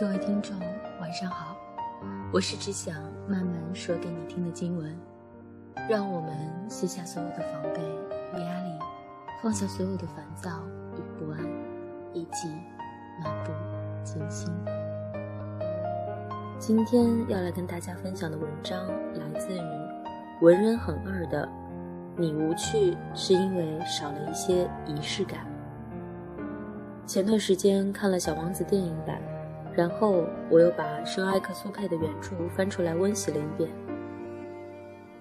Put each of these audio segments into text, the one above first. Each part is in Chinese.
各位听众，晚上好，我是只想慢慢说给你听的经文。让我们卸下所有的防备与压力，放下所有的烦躁与不安，一起漫步静心。今天要来跟大家分享的文章来自于文人很二的“你无趣是因为少了一些仪式感”。前段时间看了《小王子》电影版。然后我又把圣埃克苏佩的原著翻出来温习了一遍。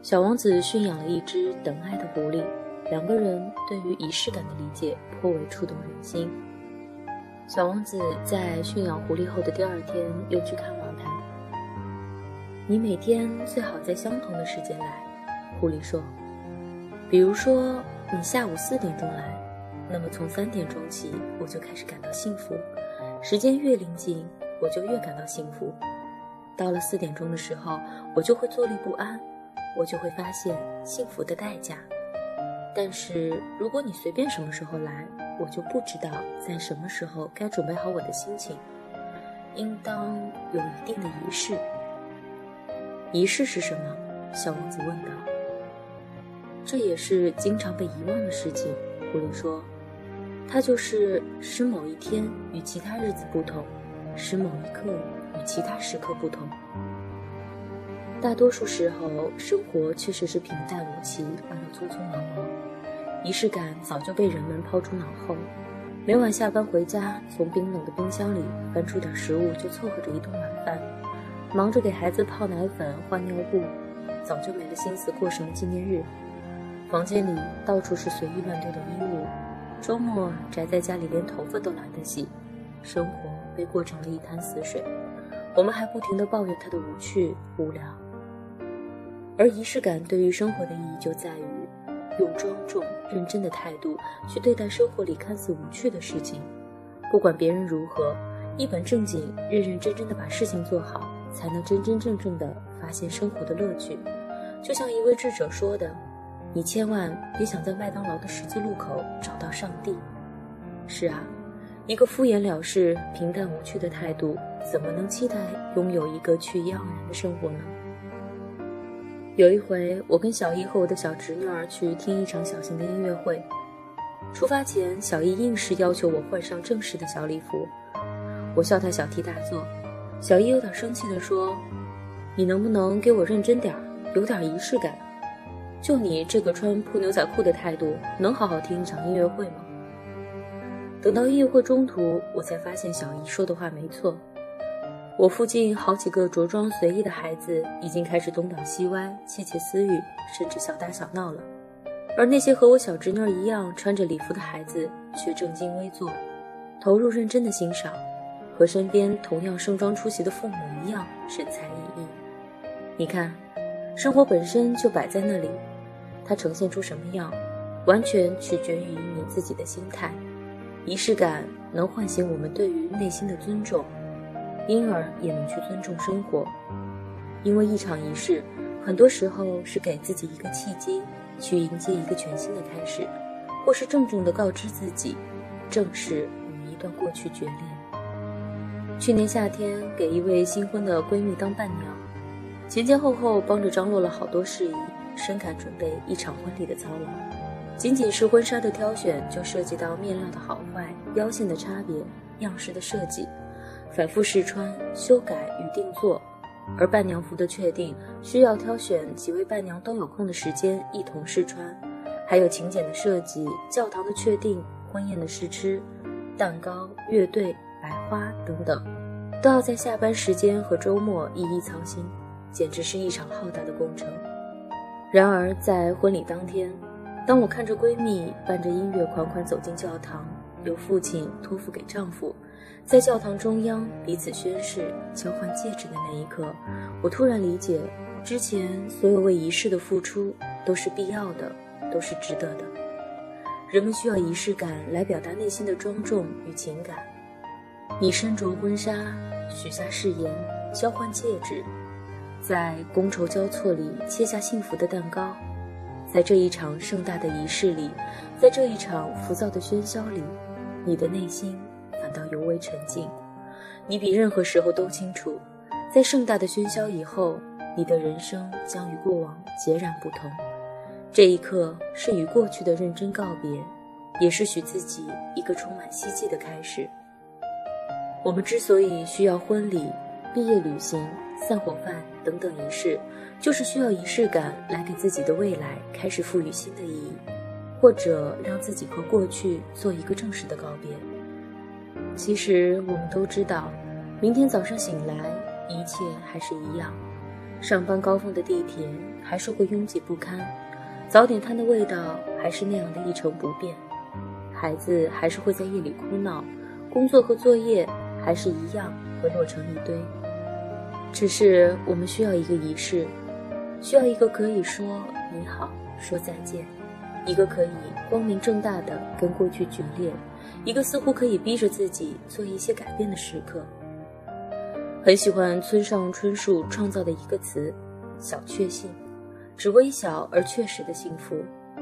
小王子驯养了一只等爱的狐狸，两个人对于仪式感的理解颇为触动人心。小王子在驯养狐狸后的第二天又去看望他。你每天最好在相同的时间来，狐狸说。比如说你下午四点钟来，那么从三点钟起我就开始感到幸福。时间越临近。我就越感到幸福。到了四点钟的时候，我就会坐立不安，我就会发现幸福的代价。但是如果你随便什么时候来，我就不知道在什么时候该准备好我的心情。应当有一定的仪式。仪式是什么？小王子问道。这也是经常被遗忘的事情。狐狸说，它就是使某一天与其他日子不同。使某一刻与其他时刻不同。大多数时候，生活确实是平淡无奇而又匆匆忙忙，仪式感早就被人们抛出脑后。每晚下班回家，从冰冷的冰箱里翻出点食物，就凑合着一顿晚饭。忙着给孩子泡奶粉、换尿布，早就没了心思过什么纪念日。房间里到处是随意乱丢的衣物，周末宅在家里，连头发都懒得洗。生活被过成了一滩死水，我们还不停地抱怨它的无趣、无聊。而仪式感对于生活的意义就在于，用庄重、认真的态度去对待生活里看似无趣的事情。不管别人如何，一本正经、认认真真的把事情做好，才能真真正正的发现生活的乐趣。就像一位智者说的：“你千万别想在麦当劳的十字路口找到上帝。”是啊。一个敷衍了事、平淡无趣的态度，怎么能期待拥有一个趣意盎然的生活呢？有一回，我跟小易和我的小侄女儿去听一场小型的音乐会。出发前，小易硬是要求我换上正式的小礼服，我笑他小题大做。小易有点生气地说：“你能不能给我认真点儿，有点仪式感？就你这个穿破牛仔裤的态度，能好好听一场音乐会吗？”等到宴会中途，我才发现小姨说的话没错。我附近好几个着装随意的孩子已经开始东倒西歪、窃窃私语，甚至小打小闹了。而那些和我小侄女一样穿着礼服的孩子却正襟危坐，投入认真的欣赏，和身边同样盛装出席的父母一样神采奕奕。你看，生活本身就摆在那里，它呈现出什么样，完全取决于你自己的心态。仪式感能唤醒我们对于内心的尊重，因而也能去尊重生活。因为一场仪式，很多时候是给自己一个契机，去迎接一个全新的开始，或是郑重地告知自己，正式与一段过去决裂。去年夏天，给一位新婚的闺蜜当伴娘，前前后后帮着张罗了好多事宜，深感准备一场婚礼的操劳。仅仅是婚纱的挑选，就涉及到面料的好坏、腰线的差别、样式的设计，反复试穿、修改与定做；而伴娘服的确定，需要挑选几位伴娘都有空的时间一同试穿，还有请柬的设计、教堂的确定、婚宴的试吃、蛋糕、乐队、白花等等，都要在下班时间和周末一一操心，简直是一场浩大的工程。然而在婚礼当天，当我看着闺蜜伴着音乐款款走进教堂，由父亲托付给丈夫，在教堂中央彼此宣誓、交换戒指的那一刻，我突然理解，之前所有为仪式的付出都是必要的，都是值得的。人们需要仪式感来表达内心的庄重与情感。你身着婚纱，许下誓言，交换戒指，在觥筹交错里切下幸福的蛋糕。在这一场盛大的仪式里，在这一场浮躁的喧嚣里，你的内心反倒尤为沉静，你比任何时候都清楚，在盛大的喧嚣以后，你的人生将与过往截然不同。这一刻是与过去的认真告别，也是许自己一个充满希冀的开始。我们之所以需要婚礼、毕业旅行、散伙饭等等仪式，就是需要仪式感来给自己的未来开始赋予新的意义，或者让自己和过去做一个正式的告别。其实我们都知道，明天早上醒来，一切还是一样，上班高峰的地铁还是会拥挤不堪，早点摊的味道还是那样的一成不变，孩子还是会在夜里哭闹，工作和作业。还是一样会落成一堆，只是我们需要一个仪式，需要一个可以说你好、说再见，一个可以光明正大的跟过去决裂，一个似乎可以逼着自己做一些改变的时刻。很喜欢村上春树创造的一个词“小确幸”，指微小而确实的幸福，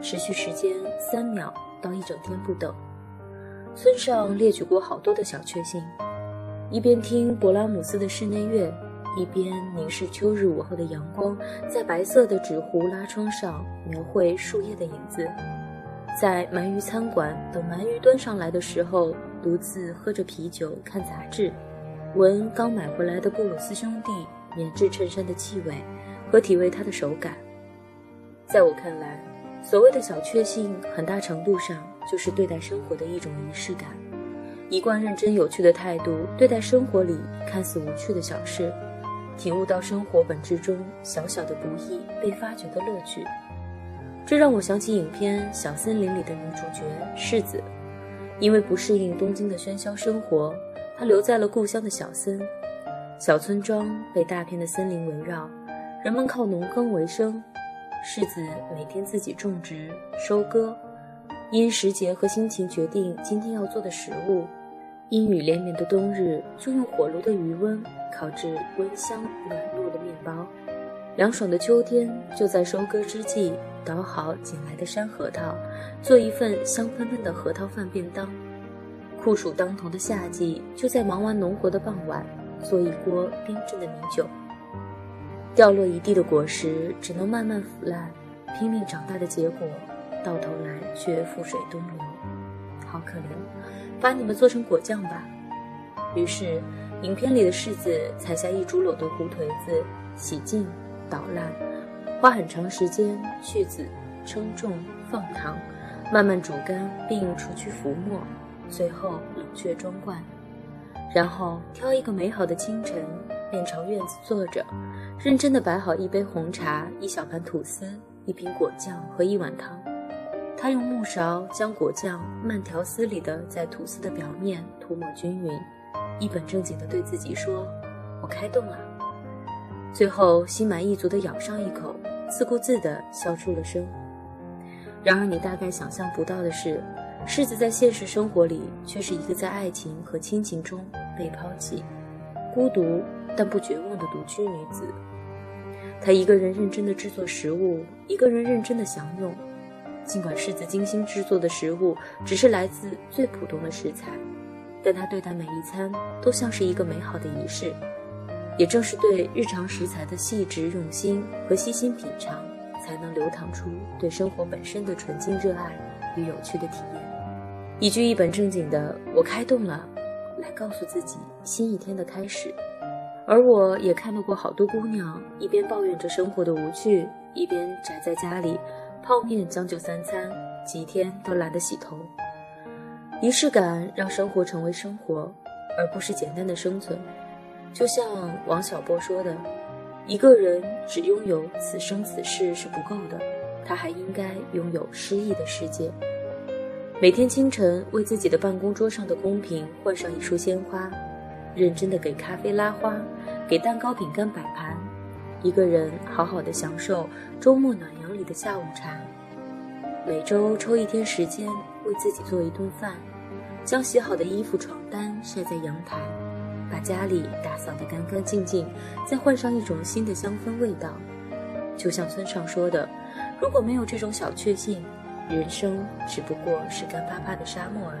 持续时间三秒到一整天不等。村上列举过好多的小确幸。一边听勃拉姆斯的室内乐，一边凝视秋日午后的阳光，在白色的纸糊拉窗上描绘树叶的影子。在鳗鱼餐馆等鳗鱼端上来的时候，独自喝着啤酒看杂志，闻刚买回来的布鲁斯兄弟棉质衬衫的气味，和体味它的手感。在我看来，所谓的小确幸，很大程度上就是对待生活的一种仪式感。一贯认真有趣的态度对待生活里看似无趣的小事，体悟到生活本质中小小的不易被发掘的乐趣。这让我想起影片《小森林》里的女主角世子，因为不适应东京的喧嚣生活，她留在了故乡的小森。小村庄被大片的森林围绕，人们靠农耕为生。世子每天自己种植、收割，因时节和心情决定今天要做的食物。阴雨连绵的冬日，就用火炉的余温烤制温香软糯的面包；凉爽的秋天，就在收割之际捣好捡来的山核桃，做一份香喷喷的核桃饭便当；酷暑当头的夏季，就在忙完农活的傍晚，做一锅冰镇的米酒。掉落一地的果实，只能慢慢腐烂；拼命长大的结果，到头来却覆水东流，好可怜。把你们做成果酱吧。于是，影片里的柿子采下一株裸的胡颓子，洗净、捣烂，花很长时间去籽、称重、放糖，慢慢煮干并除去浮沫，最后冷却装罐。然后挑一个美好的清晨，面朝院子坐着，认真地摆好一杯红茶、一小盘吐司、一瓶果酱和一碗汤。他用木勺将果酱慢条斯理地在吐司的表面涂抹均匀，一本正经地对自己说：“我开动了。”最后心满意足地咬上一口，自顾自地笑出了声。然而，你大概想象不到的是，柿子在现实生活里却是一个在爱情和亲情中被抛弃、孤独但不绝望的独居女子。她一个人认真地制作食物，一个人认真地享用。尽管柿子精心制作的食物只是来自最普通的食材，但他对待每一餐都像是一个美好的仪式。也正是对日常食材的细致用心和细心品尝，才能流淌出对生活本身的纯净热爱与有趣的体验。一句一本正经的“我开动了”，来告诉自己新一天的开始。而我也看到过好多姑娘，一边抱怨着生活的无趣，一边宅在家里。泡面将就三餐，几天都懒得洗头。仪式感让生活成为生活，而不是简单的生存。就像王小波说的：“一个人只拥有此生此世是不够的，他还应该拥有诗意的世界。”每天清晨为自己的办公桌上的公屏换上一束鲜花，认真的给咖啡拉花，给蛋糕饼干摆盘。一个人好好的享受周末暖阳里的下午茶，每周抽一天时间为自己做一顿饭，将洗好的衣服、床单晒在阳台，把家里打扫得干干净净，再换上一种新的香氛味道。就像村上说的：“如果没有这种小确幸，人生只不过是干巴巴的沙漠而已。”